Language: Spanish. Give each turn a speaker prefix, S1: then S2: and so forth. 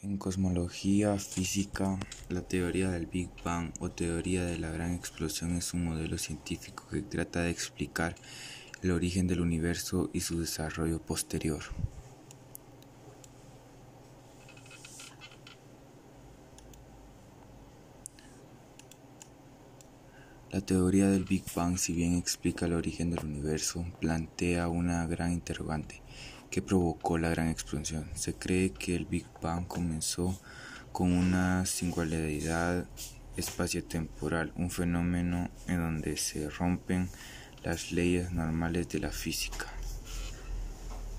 S1: En cosmología física, la teoría del Big Bang o teoría de la gran explosión es un modelo científico que trata de explicar el origen del universo y su desarrollo posterior. La teoría del Big Bang, si bien explica el origen del universo, plantea una gran interrogante. ¿Qué provocó la gran explosión? Se cree que el Big Bang comenzó con una singularidad espaciotemporal, un fenómeno en donde se rompen las leyes normales de la física.